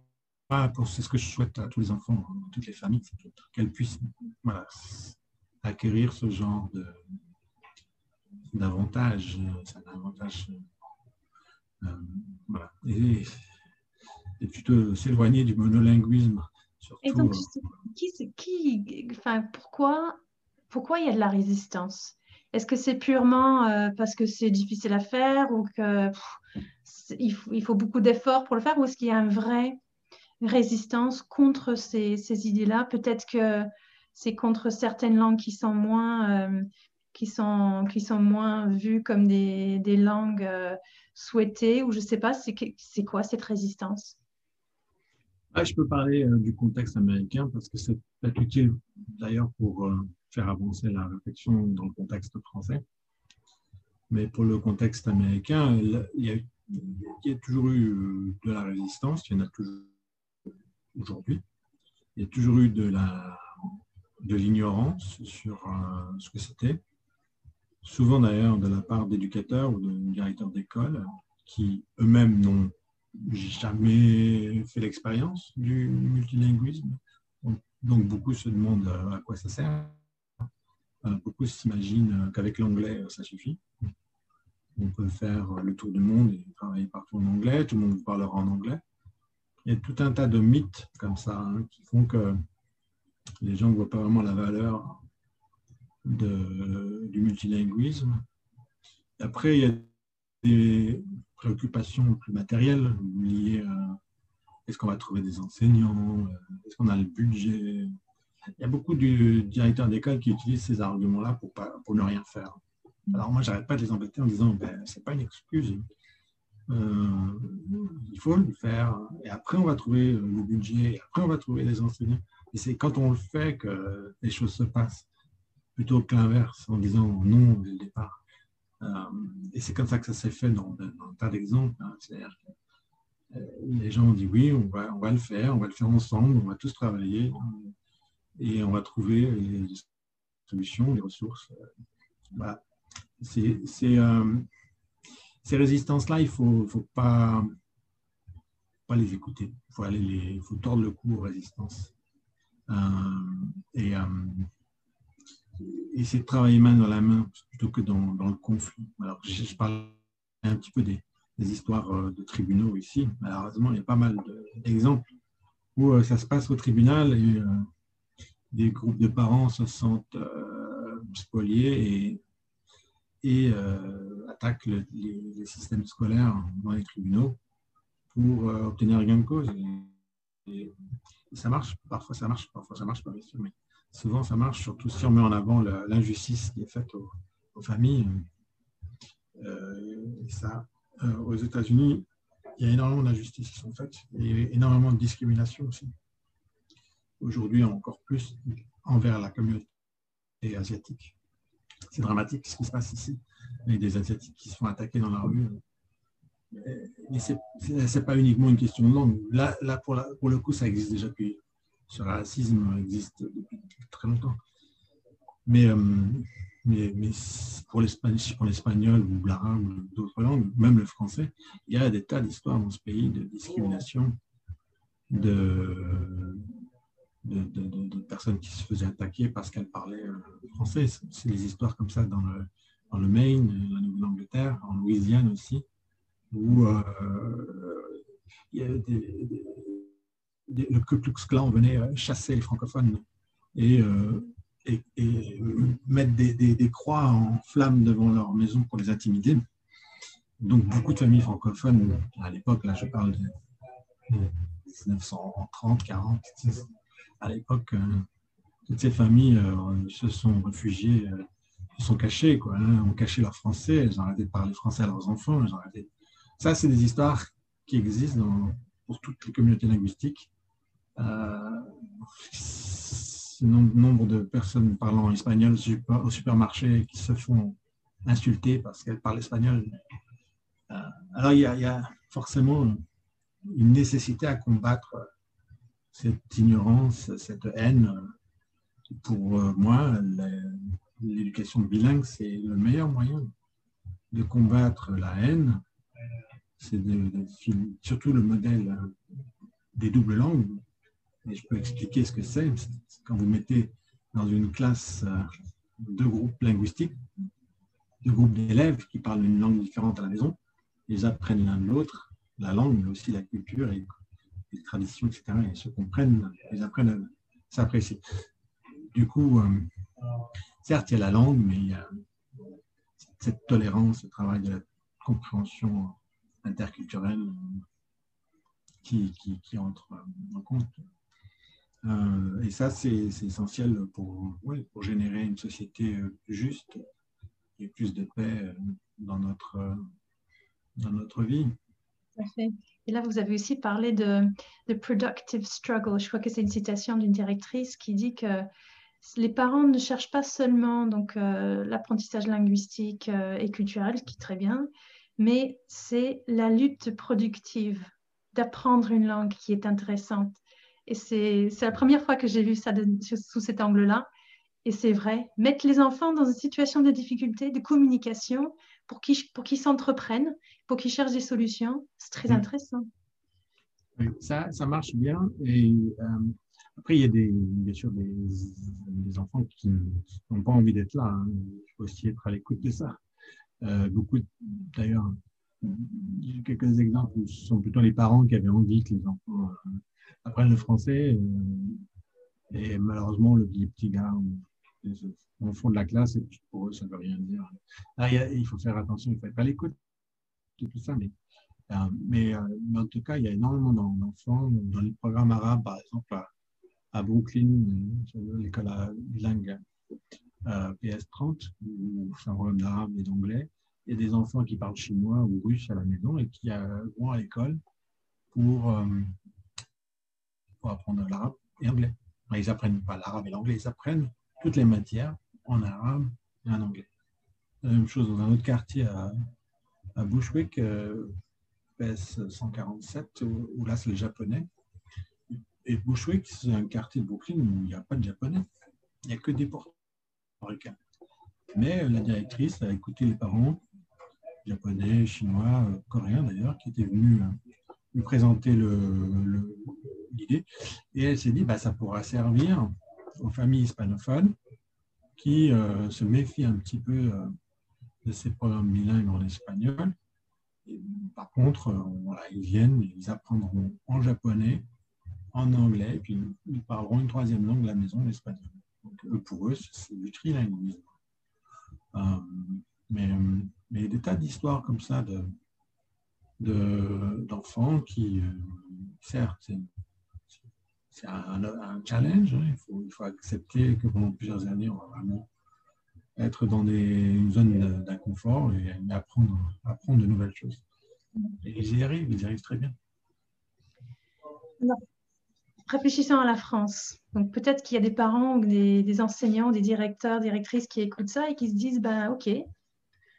c'est ce que je souhaite à tous les enfants, à toutes les familles, qu'elles puissent acquérir ce genre de, davantage, c'est un avantage. Euh, voilà. Et, et, plutôt s'éloigner du monolinguisme. Surtout, et donc, euh, qui, qui, enfin, pourquoi, pourquoi il y a de la résistance? Est-ce que c'est purement euh, parce que c'est difficile à faire ou que faut, il, faut, beaucoup d'efforts pour le faire ou est-ce qu'il y a une vraie résistance contre ces, idées-là? Peut-être que c'est contre certaines langues qui sont moins qui sont, qui sont moins vues comme des, langues euh, souhaitées, ou je ne sais pas, c'est quoi cette résistance? Ah, Je peux parler euh, du contexte américain parce que c'est utile d'ailleurs pour euh, faire avancer la réflexion dans le contexte français. Mais pour le contexte américain, il y a, il y a toujours eu de la résistance, il y en a toujours aujourd'hui. Il y a toujours eu de la de l'ignorance sur ce que c'était souvent d'ailleurs de la part d'éducateurs ou de directeurs d'école qui eux-mêmes n'ont jamais fait l'expérience du multilinguisme. Donc beaucoup se demandent à quoi ça sert. Beaucoup s'imaginent qu'avec l'anglais, ça suffit. on peut faire le tour du monde et travailler partout en anglais, tout le monde parlera en anglais. Il y a tout un tas de mythes comme ça hein, qui font que les gens ne voient pas vraiment la valeur du multilinguisme. Après, il y a des préoccupations plus matérielles liées à est-ce qu'on va trouver des enseignants, est-ce qu'on a le budget. Il y a beaucoup de directeurs d'école qui utilisent ces arguments-là pour, pour ne rien faire. Alors moi, j'arrête pas de les embêter en disant, ben, c'est pas une excuse. Euh, il faut le faire. Et après, on va trouver le budget. Et après, on va trouver les enseignants. Et c'est quand on le fait que les choses se passent, plutôt que l'inverse, en disant non dès le départ. Euh, et c'est comme ça que ça s'est fait dans, un tas d'exemples. Hein. C'est-à-dire que euh, les gens ont dit oui, on va, on va le faire, on va le faire ensemble, on va tous travailler et on va trouver les solutions, les ressources. Voilà c'est, euh, ces résistances-là, il ne faut, pas, les écouter. Il faut, faut tordre le cou aux résistances. Euh, et euh, essayer de travailler main dans la main plutôt que dans, le conflit. Alors, je, parle un petit peu des, histoires de tribunaux ici. Malheureusement, il y a pas mal d'exemples où ça se passe au tribunal des groupes de parents se sentent spoliés et euh, attaque les, systèmes scolaires dans les tribunaux pour euh, obtenir gain de cause. Et, ça marche, parfois ça marche, parfois ça marche pas, bien sûr, mais souvent ça marche, surtout si on met en avant l'injustice qui est faite aux, familles. Euh, ça, aux États-Unis, il y a énormément d'injustices qui sont faites et énormément de discrimination aussi. Aujourd'hui, encore plus envers la communauté asiatique c'est dramatique ce qui se passe ici, avec des Asiatiques qui se font attaquer dans la rue. Mais ce n'est pas uniquement une question de langue. Là, pour, le coup, ça existe déjà depuis. Ce racisme existe depuis très longtemps. Mais, euh, pour l'espagnol ou l'arabe ou d'autres langues, même le français, il y a des tas d'histoires dans ce pays de discrimination, de, de, personnes qui se faisaient attaquer parce qu'elles parlaient euh, français. C'est des histoires comme ça dans le, dans le Maine, la Nouvelle-Angleterre, en Louisiane aussi, où euh, le Ku Klux Klan venait euh, chasser les francophones et, et, mettre des, des, croix en flammes devant leur maison pour les intimider. Donc beaucoup de familles francophones, à l'époque, là je parle de 1930, 40, à l'époque, euh, toutes ces familles euh, se sont réfugiées, euh, se sont cachées, quoi, hein, ont caché leur français, elles ont arrêté de parler français à leurs enfants. Ça, c'est des histoires qui existent pour toutes les communautés linguistiques. Euh, nombre de personnes parlant espagnol au supermarché qui se font insulter parce qu'elles parlent espagnol. alors, il y, a, forcément une nécessité à combattre cette ignorance, cette haine. Pour euh, moi, l'éducation bilingue, c'est le meilleur moyen de combattre la haine. C'est surtout le modèle des doubles langues. Et je peux expliquer ce que c'est. Quand vous mettez dans une classe euh, deux groupes linguistiques, deux groupes d'élèves qui parlent une langue différente à la maison, ils apprennent l'un de l'autre la langue, mais aussi la culture les traditions, etc. Ils se comprennent, ils apprennent à s'apprécier. Du coup, euh, certes, il y a la langue, mais il y a cette tolérance, ce travail de la compréhension interculturelle qui, entre en compte. Euh, et ça, c'est essentiel pour, pour générer une société juste et plus de paix dans notre, dans notre vie. Et là, vous avez aussi parlé de, de productive struggle. Je crois que c'est une citation d'une directrice qui dit que les parents ne cherchent pas seulement donc euh, l'apprentissage linguistique euh, et culturel, qui est très bien, mais c'est la lutte productive d'apprendre une langue qui est intéressante. Et c'est la première fois que j'ai vu ça sous cet angle-là. Et c'est vrai, mettre les enfants dans une situation de difficulté, de communication, pour qu'ils pour s'entreprennent, pour qu'ils cherchent des solutions. C'est très intéressant. ça, ça marche bien. Et euh, après, il y a des, bien sûr des, des enfants qui n'ont pas envie d'être là. Hein. Il faut aussi être à l'écoute de ça. beaucoup, d'ailleurs, quelques exemples où ce sont plutôt les parents qui avaient envie que les enfants apprennent le français. et malheureusement, le petit gars au fond de la classe, et pour eux, ça ne veut rien dire. il faut faire attention, il ne faut pas l'écouter, tout ça, mais euh, euh, mais, en tout cas, il y a énormément d'enfants dans les programmes arabes, par exemple à, Brooklyn, euh, l'école bilingue PS30, où c'est un programme d'arabe et d'anglais. Il y a des enfants qui parlent chinois ou russe à la maison et qui vont à l'école pour, pour apprendre l'arabe et l'anglais. Ils n'apprennent pas l'arabe et l'anglais, ils apprennent toutes les matières en arabe et en anglais. La même chose dans un autre quartier à, à Bushwick, PS 147, où, là c'est le japonais. Et Bushwick, c'est un quartier de Brooklyn où il n'y a pas de japonais. Il n'y a que des portoricains. Mais la directrice a écouté les parents, japonais, chinois, coréens d'ailleurs, qui étaient venus euh, lui présenter l'idée. et elle s'est dit, bah, ça pourra servir aux familles hispanophones qui euh, se méfient un petit peu euh, de ces programmes bilingues en espagnol par contre, euh, ils viennent, ils apprendront en japonais, en anglais, et puis ils parleront une troisième langue de la maison, l'espagnol. Donc, pour eux, c'est du trilinguisme. Mais, mais des tas d'histoires comme ça de, d'enfants qui, certes, c'est un, challenge. Hein. il, faut, accepter que pendant plusieurs années, on va vraiment être dans des, une zone d'inconfort et apprendre, de nouvelles choses. Et ils y arrivent, ils y arrivent très bien. réfléchissons à la France. Donc peut-être qu'il y a des parents ou des, enseignants, des directeurs, directrices qui écoutent ça et qui se disent, ben ok,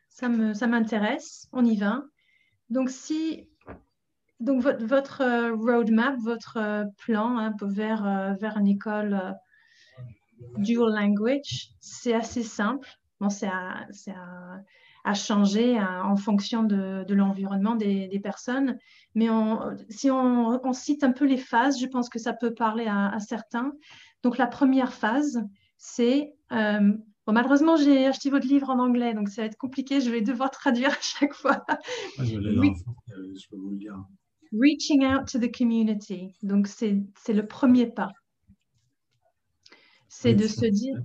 ça m'intéresse, on y va. Donc si donc votre, euh, roadmap, votre euh, plan hein, vers, euh, vers une école dual language, c'est assez simple. Bon, c'est à, à, changer en fonction de, de l'environnement des, des, personnes. Mais si on, on, cite un peu les phases, je pense que ça peut parler à, certains. Donc, la première phase, c'est... Euh, bon, malheureusement, j'ai acheté votre livre en anglais, donc ça va être compliqué. Je vais devoir traduire à chaque fois. je peux vous le dire. Reaching out to the community. Donc, c'est le premier pas c'est de se dire,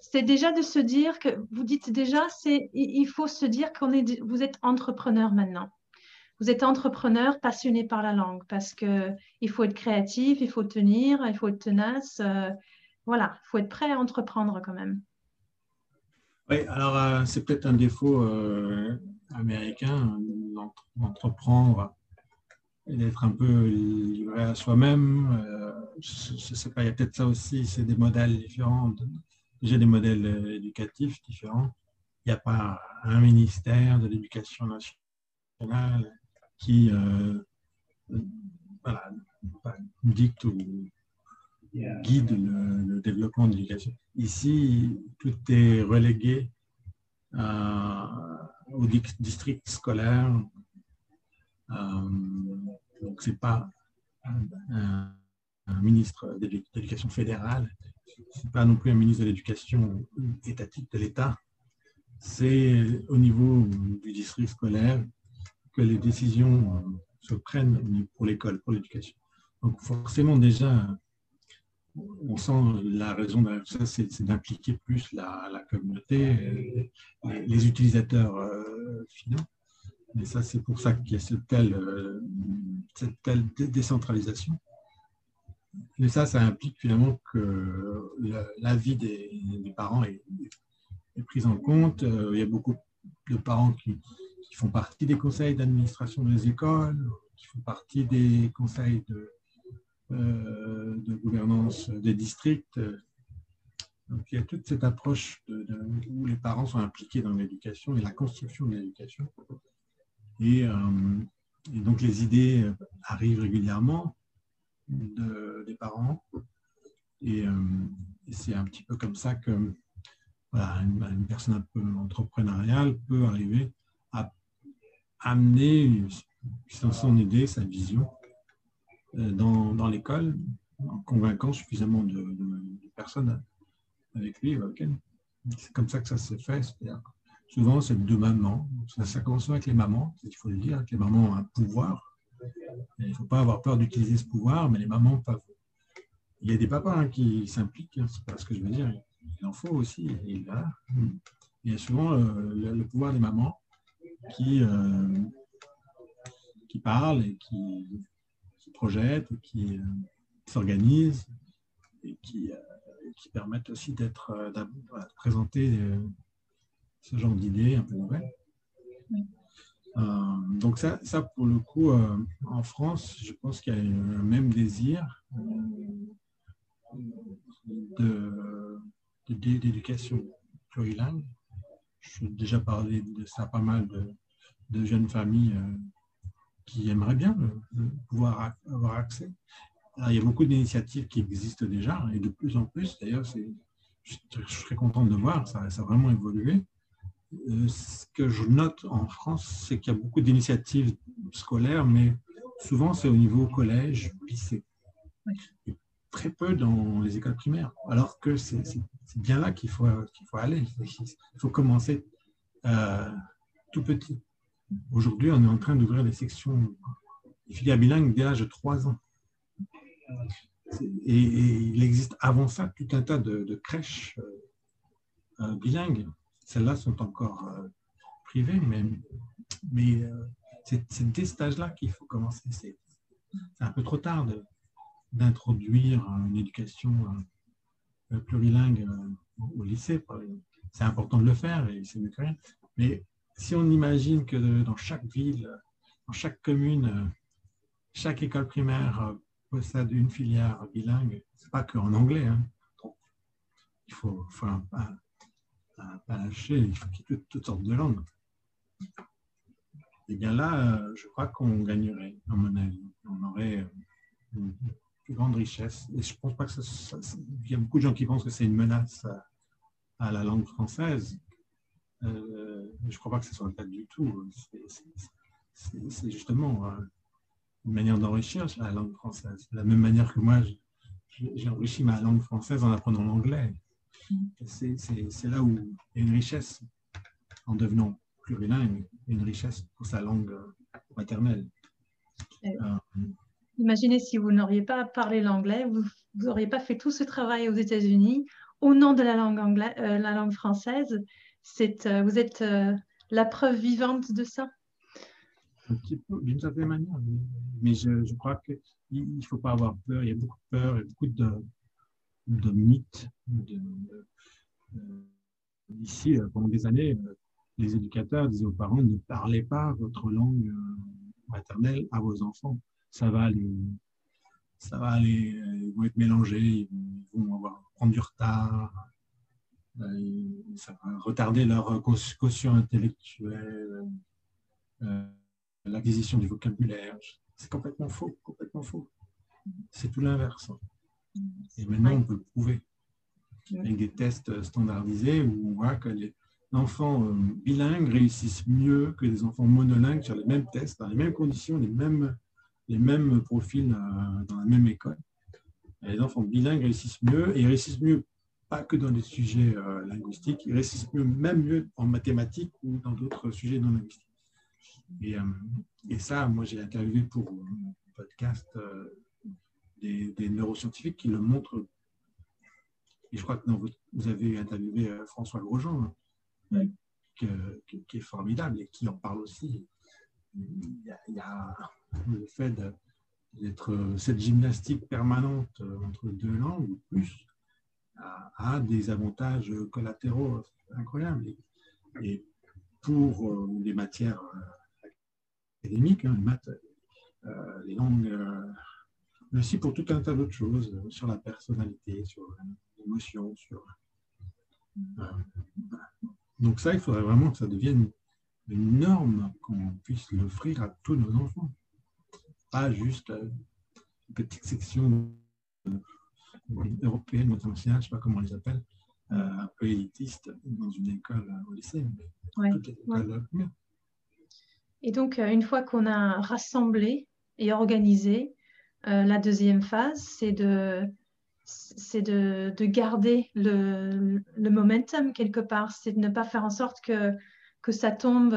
c'est déjà de se dire que vous dites déjà, c'est il faut se dire qu'on est, vous êtes entrepreneur maintenant. Vous êtes entrepreneur passionné par la langue parce que il faut être créatif, il faut tenir, il faut être tenace. Euh, voilà, il faut être prêt à entreprendre quand même. Oui, alors euh, c'est peut-être un défaut euh, américain d'entreprendre d'être un peu livré à soi-même. Euh, je ne sais pas, il y a peut-être ça aussi, c'est des modèles différents. J'ai des modèles euh, éducatifs différents. Il n'y a pas un ministère de l'éducation nationale qui euh, dicte ou guide le, développement de l'éducation. Ici, tout est relégué au district scolaire, donc, ce n'est pas un, ministre de l'éducation fédérale, ce n'est pas non plus un ministre de l'éducation étatique de l'État. C'est au niveau du district scolaire que les décisions euh, se prennent pour l'école, pour l'éducation. Donc forcément déjà, on sent la raison de ça, c'est d'impliquer plus la, communauté, les, utilisateurs euh, finaux. Et ça, c'est pour ça qu'il y a cette telle, euh, cette telle décentralisation. Mais ça, ça implique finalement que l'avis des, des, parents est, est, pris en compte. Euh, il y a beaucoup de parents qui, font partie des conseils d'administration des écoles, qui font partie des conseils de, euh, de gouvernance des districts. Donc, il y a toute cette approche où les parents sont impliqués dans l'éducation et la construction de l'éducation. Euh, et, donc les idées arrivent régulièrement des parents. Et, euh, et c'est un petit peu comme ça que une, personne un peu entrepreneuriale peut arriver à amener son idée, sa vision euh, dans, l'école, en convaincant suffisamment de, personnes avec lui. C'est comme ça que ça s'est fait. Souvent, c'est deux mamans. Ça, ça commence avec les mamans, il faut le dire, que les mamans ont un pouvoir. il ne faut pas avoir peur d'utiliser ce pouvoir, mais les mamans peuvent. Il y a des papas hein, qui s'impliquent, hein, c'est pas ce que je veux dire. Il en faut aussi. il, y a souvent euh, le, pouvoir des mamans qui, euh, qui parlent et qui, qui projettent, et qui euh, s'organisent et qui, qui permettent aussi d'être, de présenter ce genre d'idées un peu nouvelles. Euh, donc ça, ça, pour le coup, euh, en France, je pense qu'il y a un même désir d'éducation plurilingue. Je déjà parlé de ça pas mal de, jeunes familles euh, qui aimeraient bien pouvoir avoir accès. il y a beaucoup d'initiatives qui existent déjà et de plus en plus, d'ailleurs, je, je serais content de voir, ça, ça a vraiment évolué. Euh, ce que je note en France, c'est qu'il y a beaucoup d'initiatives scolaires, mais souvent c'est au niveau collège, lycée. très peu dans les écoles primaires, alors que c'est bien là qu'il faut, qu'il faut aller. Il faut commencer euh, tout petit. Aujourd'hui, on est en train d'ouvrir des sections, des filières bilingues dès l'âge de 3 ans. Et, il existe avant ça tout un tas de, crèches euh, bilingues celles-là sont encore euh, privées, mais, euh, c'est dès cet âge-là qu'il faut commencer. C'est un peu trop tard d'introduire une éducation euh, plurilingue au lycée. C'est important de le faire et c'est mieux que rien. Mais si on imagine que dans chaque ville, dans chaque commune, chaque école primaire possède une filière bilingue, c'est pas qu'en anglais. Hein. il faut, faut un, pas lâcher, il faut qu'il toutes sortes de langues. Et bien là, euh, je crois qu'on gagnerait, à mon avis. On aurait euh, une plus grande richesse. Et je pense pas que ça, il y a beaucoup de gens qui pensent que c'est une menace à, la langue française. Euh, je ne crois pas que ce soit le cas du tout. C'est justement une manière d'enrichir la langue française. De la même manière que moi, j'ai enrichi ma langue française en apprenant l'anglais. C'est là où il y a une richesse en devenant plurilingue, une richesse pour sa langue euh, maternelle. Euh, imaginez si vous n'auriez pas parlé l'anglais, vous n'auriez pas fait tout ce travail aux États-Unis au nom de la langue, anglaise, euh, la langue française. vous êtes la preuve vivante de ça Un petit peu, d'une certaine manière. Mais, je, je, crois qu'il ne faut pas avoir peur. Il y a beaucoup de peur et beaucoup de, de mythes. Euh, ici, euh, pendant des années, euh, les éducateurs disaient aux parents ne parlez pas votre langue maternelle à vos enfants. Ça va aller, ça va aller, ils vont être mélangés, ils vont avoir, prendre du retard, ça va retarder leur quotient intellectuel, l'acquisition du vocabulaire. C'est complètement faux, complètement faux. C'est tout l'inverse. Et maintenant, on peut le prouver avec des tests standardisés où on voit que les enfants euh, bilingues réussissent mieux que les enfants monolingues sur les mêmes tests, dans les mêmes conditions, les mêmes, les mêmes profils euh, dans la même école. les enfants bilingues réussissent mieux et réussissent mieux pas que dans les sujets euh, linguistiques, ils réussissent mieux, même mieux en mathématiques ou dans d'autres sujets non linguistiques. Et, et ça, moi j'ai interviewé pour un podcast des, neuroscientifiques qui le montrent. Et je crois que vous, avez interviewé euh, François Grosjean, hein, qui, est formidable et qui en parle aussi. Il y a, le fait d'être cette gymnastique permanente euh, entre deux langues ou plus a, des avantages collatéraux incroyables. Et, pour euh, les matières académiques, hein, les maths, les langues mais aussi pour tout un tas d'autres choses, euh, sur la personnalité, sur l'émotion, sur... Euh, donc ça, il faudrait vraiment que ça devienne une norme, qu'on puisse l'offrir à tous nos enfants. Pas juste euh, une petite section européenne ou internationale, je ne sais pas comment on les appelle, un peu élitiste dans une école au lycée, mais Et donc, une fois qu'on a rassemblé et organisé euh, la deuxième phase, c'est de, c'est de, de, garder le, le, momentum quelque part, c'est de ne pas faire en sorte que que ça tombe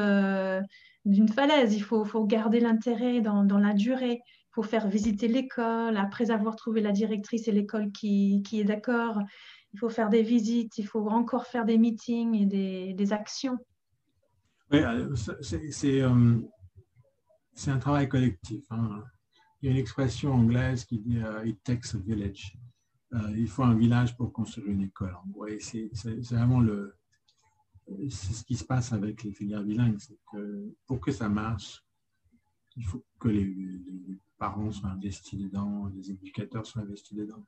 d'une falaise. Il faut, faut garder l'intérêt dans, dans, la durée. Il faut faire visiter l'école après avoir trouvé la directrice et l'école qui, qui, est d'accord. Il faut faire des visites, il faut encore faire des meetings et des, des actions. Oui, c'est c'est un travail collectif. Hein. Il y a une expression anglaise qui dit euh, It takes a village. Euh, il faut un village pour construire une école. c'est vraiment le, c'est ce qui se passe avec les filières bilingues. C'est que pour que ça marche, il faut que les, parents soient investis dedans, les éducateurs soient investis dedans.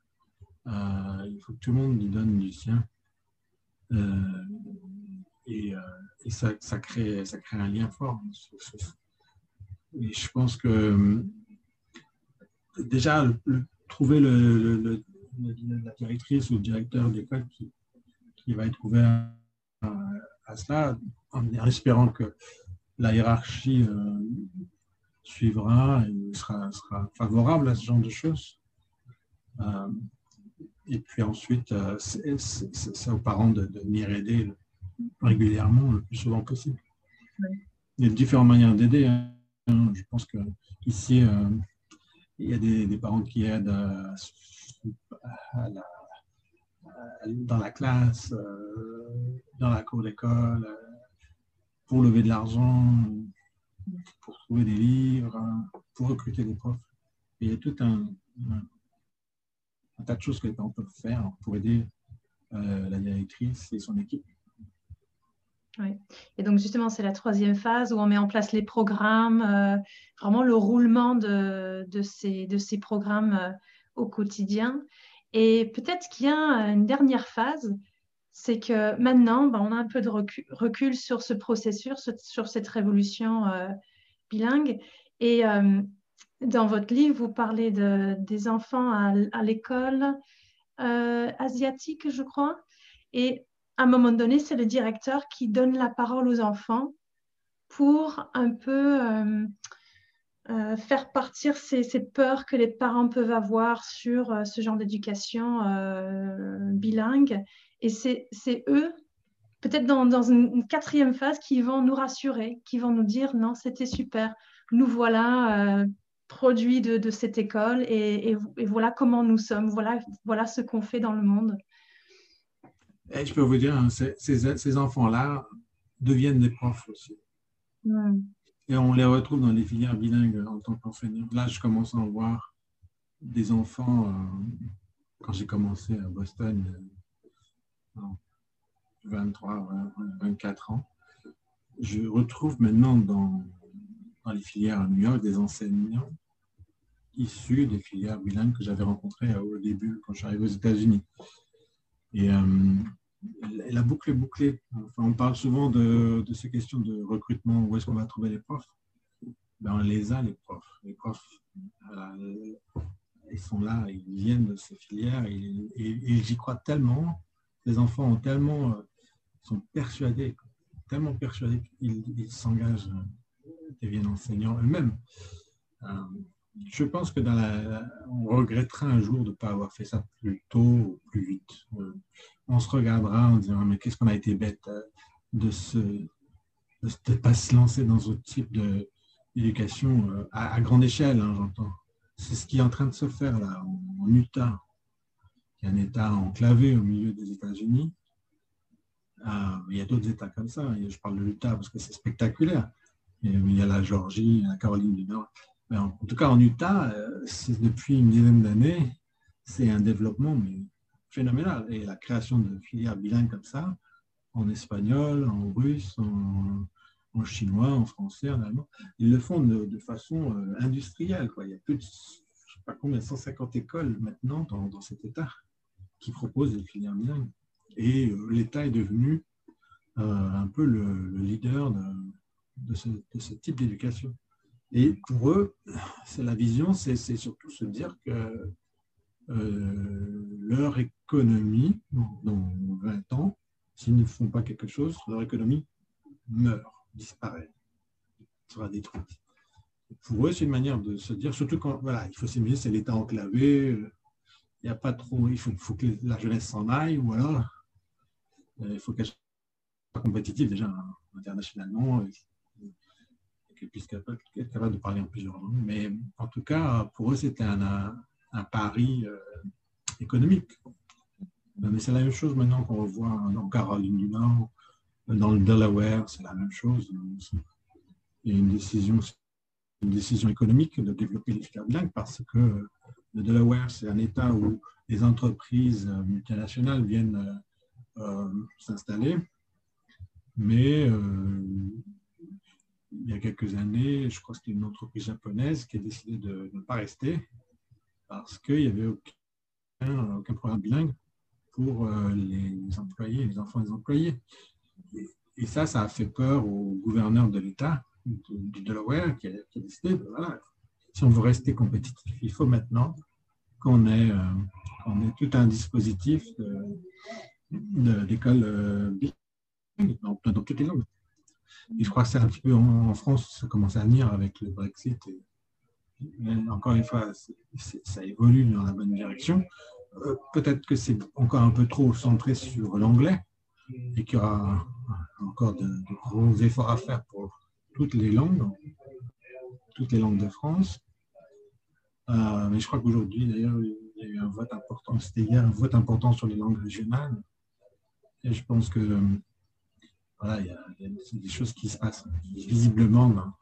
Euh, il faut que tout le monde y donne du sien. et, ça, crée, ça crée un lien fort je pense que euh, déjà, trouver le, la directrice ou le directeur d'école qui, qui va être ouvert à, cela, en, espérant que la hiérarchie euh, suivra et sera, sera, favorable à ce genre de choses. Euh, et puis ensuite, c'est aux parents de, venir aider régulièrement, le plus souvent possible. Il y a différentes manières d'aider. Hein. Je pense qu'ici, euh, il y a des, parents qui aident dans la classe, euh, dans la cour d'école, pour lever de l'argent, pour trouver des livres, pour recruter des profs. il y a tout un, tas de choses que les parents peuvent faire pour aider euh, la directrice et son équipe. Et donc justement, c'est la troisième phase où on met en place les programmes, euh, vraiment le roulement de, ces, programmes euh, au quotidien. Et peut-être qu'il y a une dernière phase, c'est que maintenant, ben, on a un peu de recul, sur ce processus, sur cette révolution euh, bilingue. Et dans votre livre, vous parlez de, des enfants à, l'école asiatique, je crois. À un moment donné, c'est le directeur qui donne la parole aux enfants pour un peu euh, euh, faire partir ces, peurs que les parents peuvent avoir sur euh, ce genre d'éducation bilingue. Et c'est eux, peut-être dans, une, quatrième phase, qui vont nous rassurer, qui vont nous dire non, c'était super, nous voilà produits de, cette école et, voilà comment nous sommes, voilà, voilà ce qu'on fait dans le monde. Et je peux vous dire, hein, ces, enfants-là deviennent des profs aussi. Et on les retrouve dans les filières bilingues en tant qu'enseignants. Là, je commence à en voir des enfants, euh, quand j'ai commencé à Boston, 23, euh, 24 ans. Je retrouve maintenant dans, dans les filières à New York des enseignants issus des filières bilingues que j'avais rencontrées au début quand je suis arrivé aux États-Unis. Et euh, la boucle est bouclée. on parle souvent de, ces questions de recrutement, où est-ce qu'on va trouver les profs? Ben, On les a, les profs. Les profs, ils sont là, ils viennent de ces filières et, j'y crois tellement. Les enfants ont tellement, euh, sont persuadés, tellement persuadés qu'ils s'engagent, deviennent enseignants eux-mêmes. Euh, je pense que dans la, on regrettera un jour de ne pas avoir fait ça plus tôt ou plus vite. Euh, on se regardera en disant mais qu'est-ce qu'on a été bête euh, de ne pas se lancer dans ce type d'éducation euh, à, grande échelle, hein, j'entends. C'est ce qui est en train de se faire là, en, Utah, qui est un État enclavé au milieu des États-Unis. il y a d'autres États comme ça. Je parle de l'Utah parce que c'est spectaculaire. il y a la Georgie, la Caroline du Nord en, tout cas, en Utah, euh, depuis une dizaine d'années, c'est un développement phénoménal. Et la création de filières bilingues comme ça, en espagnol, en russe, en, chinois, en français, en allemand, ils le font de, façon euh, industrielle. Il y a plus de, je sais pas combien, 150 écoles maintenant dans, cet État qui proposent des filières bilingues. Et euh, l'État est devenu un peu le, leader de ce type d'éducation. Et pour eux, c'est la vision, c'est surtout se dire que euh, leur économie, dans 20 ans, s'ils ne font pas quelque chose, leur économie meurt, disparaît, sera détruite. pour eux, c'est une manière de se dire, surtout quand voilà, il faut s'imaginer, c'est l'État enclavé, il n'y a pas trop, il faut, faut que la jeunesse s'en aille, ou alors euh, il faut qu'elle compétitive déjà internationalement, qu'elle puisse être capable de parler en plusieurs langues. Mais en tout cas, pour eux, c'était un, pari euh, économique. Mais c'est la même chose maintenant qu'on revoit en Caroline du Nord, dans le Delaware, c'est la même chose. Il y a une décision, économique de développer les filières bilingues parce que le Delaware, c'est un État où les entreprises multinationales viennent euh, s'installer. Mais euh, il y a quelques années, je crois que c'était une entreprise japonaise qui a décidé de, ne pas rester parce qu'il n'y avait aucun, programme bilingue pour euh, les employés, les enfants des employés. Et, ça, ça a fait peur au gouverneur de l'État du Delaware qui a, décidé, si on veut rester compétitif, il faut maintenant qu'on ait, euh, tout un dispositif d'école euh, bilingue dans, toutes les langues. Et je crois que c'est un petit peu en, France, ça commence à venir avec le Brexit. encore une fois, ça évolue dans la bonne direction. Euh, peut-être que c'est encore un peu trop centré sur l'anglais et qu'il y aura encore de, gros efforts à faire pour toutes les langues, toutes les langues de France. Euh, mais je crois qu'aujourd'hui, d'ailleurs, il y a eu un vote important, c'était hier un vote important sur les langues régionales. Et je pense que voilà, il y, a, des choses qui se passent visiblement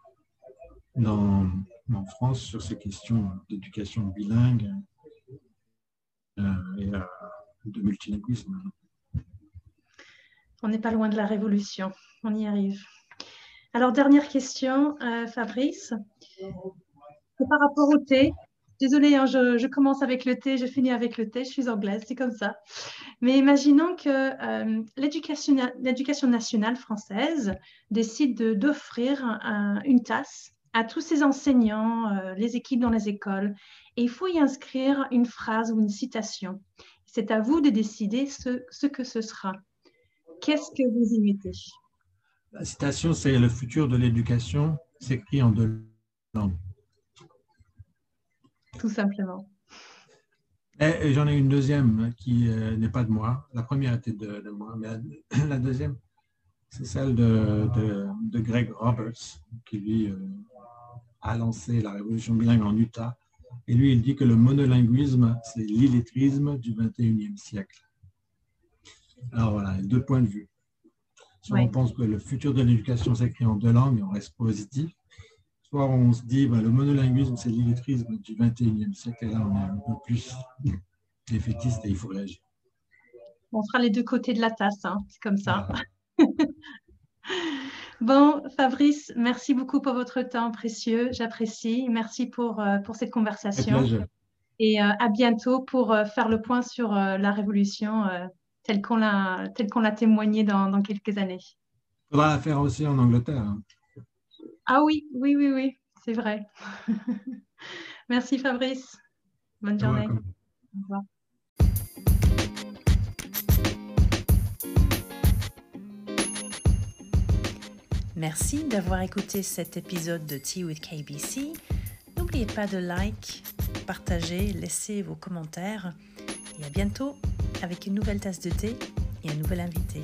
dans, en France sur ces questions d'éducation bilingue euh, et euh, de multilinguisme. On n'est pas loin de la révolution, on y arrive. Alors, dernière question, euh, Fabrice. Par rapport au thé, désolée, hein, je, commence avec le thé, je finis avec le thé, je suis anglaise, c'est comme ça. Mais imaginons que euh, l'éducation nationale française décide d'offrir une tasse à tous ses enseignants, euh, les équipes dans les écoles, et il faut y inscrire une phrase ou une citation. C'est à vous de décider ce, ce que ce sera. Qu'est-ce que vous y mettez? La citation, c'est le futur de l'éducation s'écrit en deux langues tout simplement. Et, j'en ai une deuxième qui euh, n'est pas de moi. La première était de, moi, mais la, deuxième, c'est celle de, de, Greg Roberts, qui lui euh, a lancé la révolution bilingue en Utah. Et lui, il dit que le monolinguisme, c'est l'illettrisme du 21e siècle. Alors voilà, deux points de vue. Soit on pense que le futur de l'éducation s'écrit en deux langues et on reste positif, soit on se dit bah, le monolinguisme, c'est l'illettrisme du 21e siècle, et là, on est un peu plus défaitiste et il faut réagir. On fera les deux côtés de la tasse, hein, c'est comme ça. bon, Fabrice, merci beaucoup pour votre temps précieux, j'apprécie. Merci pour, euh, pour cette conversation. Et euh, à bientôt pour euh, faire le point sur la révolution telle qu'on l'a témoigné dans, dans, quelques années. Il faudra la faire aussi en Angleterre. Hein. Ah oui, oui, oui, oui, c'est vrai. Merci Fabrice. Bonne journée. Au revoir. Merci d'avoir écouté cet épisode de Tea with KBC. N'oubliez pas de like, partager, laisser vos commentaires. Et à bientôt avec une nouvelle tasse de thé et un nouvel invité.